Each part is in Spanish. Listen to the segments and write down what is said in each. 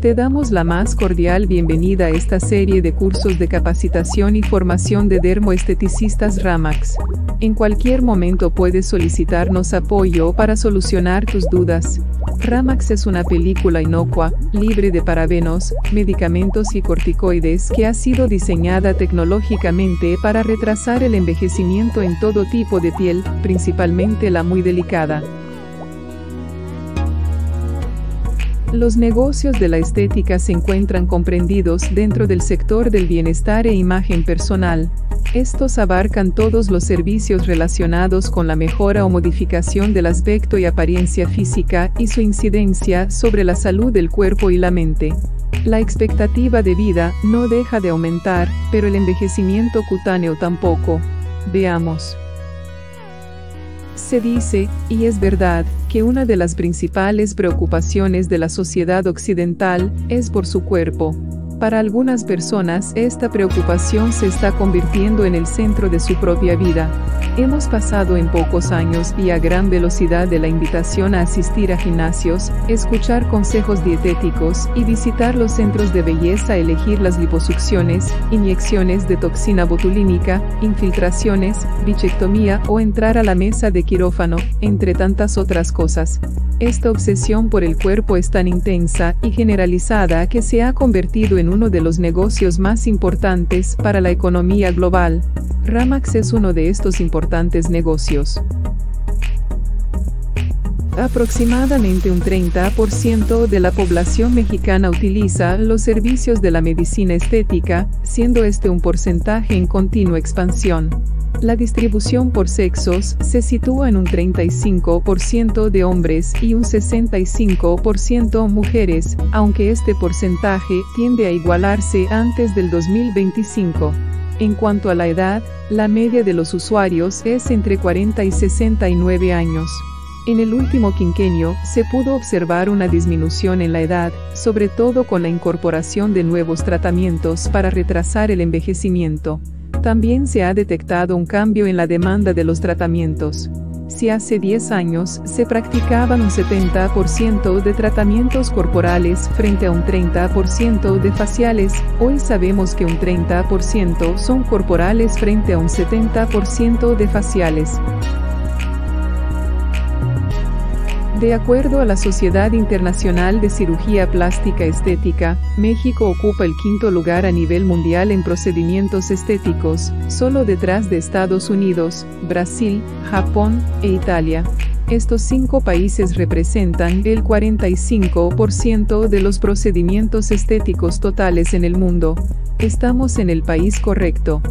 Te damos la más cordial bienvenida a esta serie de cursos de capacitación y formación de dermoesteticistas Ramax. En cualquier momento puedes solicitarnos apoyo para solucionar tus dudas. Ramax es una película inocua, libre de parabenos, medicamentos y corticoides que ha sido diseñada tecnológicamente para retrasar el envejecimiento en todo tipo de piel, principalmente la muy delicada. Los negocios de la estética se encuentran comprendidos dentro del sector del bienestar e imagen personal. Estos abarcan todos los servicios relacionados con la mejora o modificación del aspecto y apariencia física y su incidencia sobre la salud del cuerpo y la mente. La expectativa de vida no deja de aumentar, pero el envejecimiento cutáneo tampoco. Veamos. Se dice, y es verdad, que una de las principales preocupaciones de la sociedad occidental es por su cuerpo. Para algunas personas esta preocupación se está convirtiendo en el centro de su propia vida. Hemos pasado en pocos años y a gran velocidad de la invitación a asistir a gimnasios, escuchar consejos dietéticos y visitar los centros de belleza, elegir las liposucciones, inyecciones de toxina botulínica, infiltraciones, bichectomía o entrar a la mesa de quirófano, entre tantas otras cosas. Esta obsesión por el cuerpo es tan intensa y generalizada que se ha convertido en uno de los negocios más importantes para la economía global. Ramax es uno de estos importantes negocios. Aproximadamente un 30% de la población mexicana utiliza los servicios de la medicina estética, siendo este un porcentaje en continua expansión. La distribución por sexos se sitúa en un 35% de hombres y un 65% mujeres, aunque este porcentaje tiende a igualarse antes del 2025. En cuanto a la edad, la media de los usuarios es entre 40 y 69 años. En el último quinquenio, se pudo observar una disminución en la edad, sobre todo con la incorporación de nuevos tratamientos para retrasar el envejecimiento. También se ha detectado un cambio en la demanda de los tratamientos. Si hace 10 años se practicaban un 70% de tratamientos corporales frente a un 30% de faciales, hoy sabemos que un 30% son corporales frente a un 70% de faciales. De acuerdo a la Sociedad Internacional de Cirugía Plástica Estética, México ocupa el quinto lugar a nivel mundial en procedimientos estéticos, solo detrás de Estados Unidos, Brasil, Japón e Italia. Estos cinco países representan el 45% de los procedimientos estéticos totales en el mundo. Estamos en el país correcto.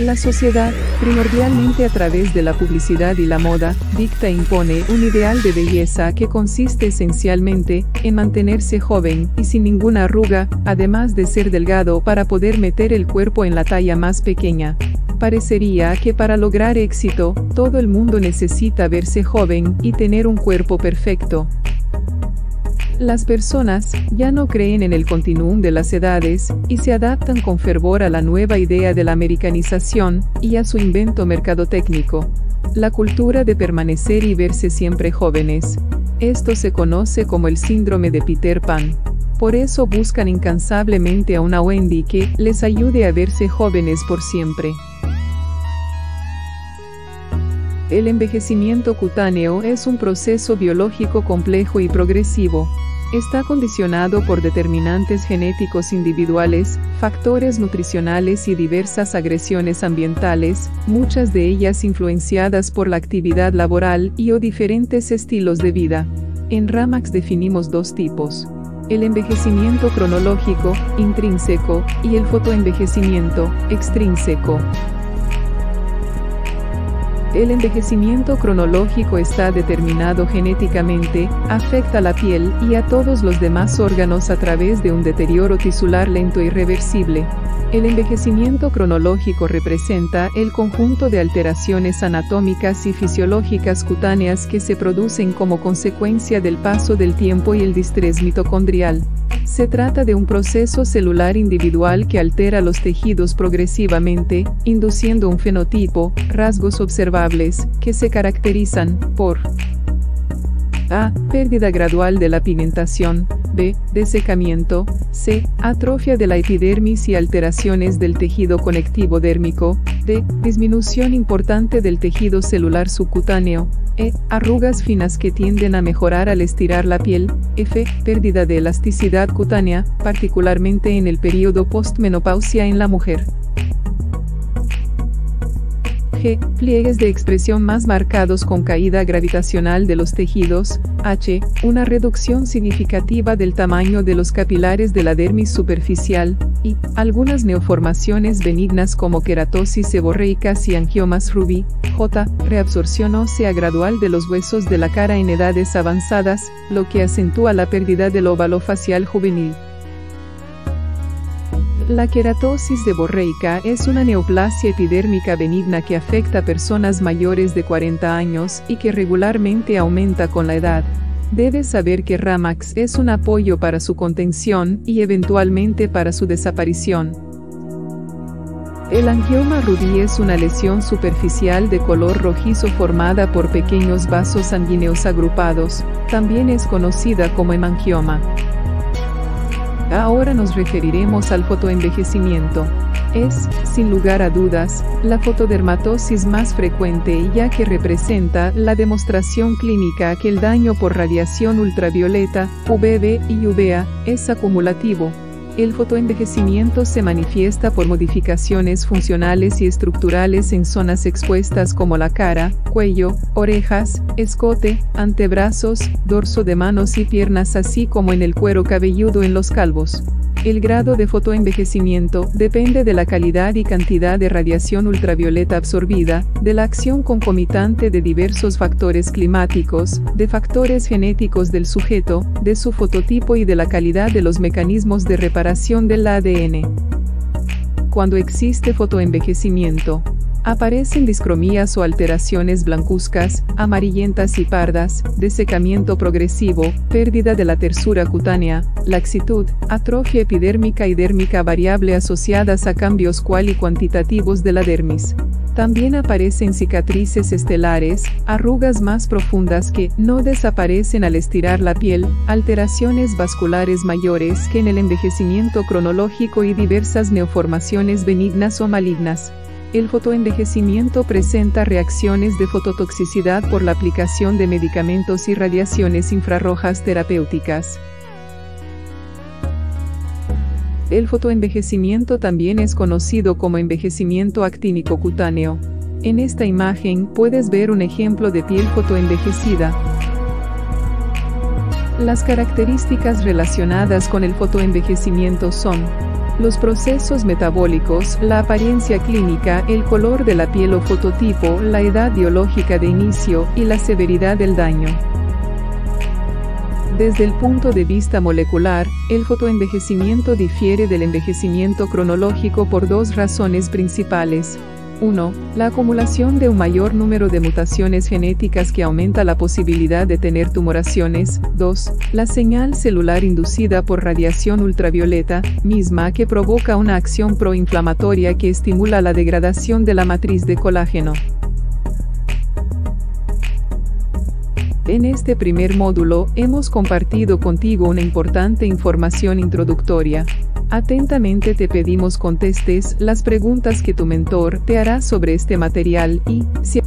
La sociedad, primordialmente a través de la publicidad y la moda, dicta e impone un ideal de belleza que consiste esencialmente en mantenerse joven y sin ninguna arruga, además de ser delgado para poder meter el cuerpo en la talla más pequeña. Parecería que para lograr éxito, todo el mundo necesita verse joven y tener un cuerpo perfecto. Las personas ya no creen en el continuum de las edades y se adaptan con fervor a la nueva idea de la americanización y a su invento mercadotécnico. La cultura de permanecer y verse siempre jóvenes. Esto se conoce como el síndrome de Peter Pan. Por eso buscan incansablemente a una Wendy que les ayude a verse jóvenes por siempre. El envejecimiento cutáneo es un proceso biológico complejo y progresivo. Está condicionado por determinantes genéticos individuales, factores nutricionales y diversas agresiones ambientales, muchas de ellas influenciadas por la actividad laboral y o diferentes estilos de vida. En Ramax definimos dos tipos. El envejecimiento cronológico, intrínseco, y el fotoenvejecimiento, extrínseco. El envejecimiento cronológico está determinado genéticamente, afecta la piel y a todos los demás órganos a través de un deterioro tisular lento y reversible. El envejecimiento cronológico representa el conjunto de alteraciones anatómicas y fisiológicas cutáneas que se producen como consecuencia del paso del tiempo y el distrés mitocondrial. Se trata de un proceso celular individual que altera los tejidos progresivamente, induciendo un fenotipo, rasgos observables, que se caracterizan por A. Pérdida gradual de la pigmentación. B. Desecamiento. C. Atrofia de la epidermis y alteraciones del tejido conectivo dérmico. D. Disminución importante del tejido celular subcutáneo. E. Arrugas finas que tienden a mejorar al estirar la piel. F. Pérdida de elasticidad cutánea, particularmente en el periodo postmenopausia en la mujer. Pliegues de expresión más marcados con caída gravitacional de los tejidos. H. Una reducción significativa del tamaño de los capilares de la dermis superficial. I. Algunas neoformaciones benignas como queratosis seborreicas y angiomas rubí. J. Reabsorción ósea gradual de los huesos de la cara en edades avanzadas, lo que acentúa la pérdida del óvalo facial juvenil. La queratosis seborreica es una neoplasia epidérmica benigna que afecta a personas mayores de 40 años y que regularmente aumenta con la edad. Debes saber que Ramax es un apoyo para su contención y eventualmente para su desaparición. El angioma rubí es una lesión superficial de color rojizo formada por pequeños vasos sanguíneos agrupados, también es conocida como hemangioma. Ahora nos referiremos al fotoenvejecimiento. Es, sin lugar a dudas, la fotodermatosis más frecuente ya que representa la demostración clínica que el daño por radiación ultravioleta, UVB y UVA, es acumulativo, el fotoenvejecimiento se manifiesta por modificaciones funcionales y estructurales en zonas expuestas como la cara, cuello, orejas, escote, antebrazos, dorso de manos y piernas así como en el cuero cabelludo en los calvos. El grado de fotoenvejecimiento depende de la calidad y cantidad de radiación ultravioleta absorbida, de la acción concomitante de diversos factores climáticos, de factores genéticos del sujeto, de su fototipo y de la calidad de los mecanismos de del ADN. Cuando existe fotoenvejecimiento, Aparecen discromías o alteraciones blancuzcas, amarillentas y pardas, desecamiento progresivo, pérdida de la tersura cutánea, laxitud, atrofia epidérmica y dérmica variable asociadas a cambios cual y cuantitativos de la dermis. También aparecen cicatrices estelares, arrugas más profundas que no desaparecen al estirar la piel, alteraciones vasculares mayores que en el envejecimiento cronológico y diversas neoformaciones benignas o malignas. El fotoenvejecimiento presenta reacciones de fototoxicidad por la aplicación de medicamentos y radiaciones infrarrojas terapéuticas. El fotoenvejecimiento también es conocido como envejecimiento actínico cutáneo. En esta imagen puedes ver un ejemplo de piel fotoenvejecida. Las características relacionadas con el fotoenvejecimiento son los procesos metabólicos, la apariencia clínica, el color de la piel o fototipo, la edad biológica de inicio y la severidad del daño. Desde el punto de vista molecular, el fotoenvejecimiento difiere del envejecimiento cronológico por dos razones principales. 1. La acumulación de un mayor número de mutaciones genéticas que aumenta la posibilidad de tener tumoraciones. 2. La señal celular inducida por radiación ultravioleta, misma que provoca una acción proinflamatoria que estimula la degradación de la matriz de colágeno. En este primer módulo hemos compartido contigo una importante información introductoria. Atentamente te pedimos contestes las preguntas que tu mentor te hará sobre este material y, si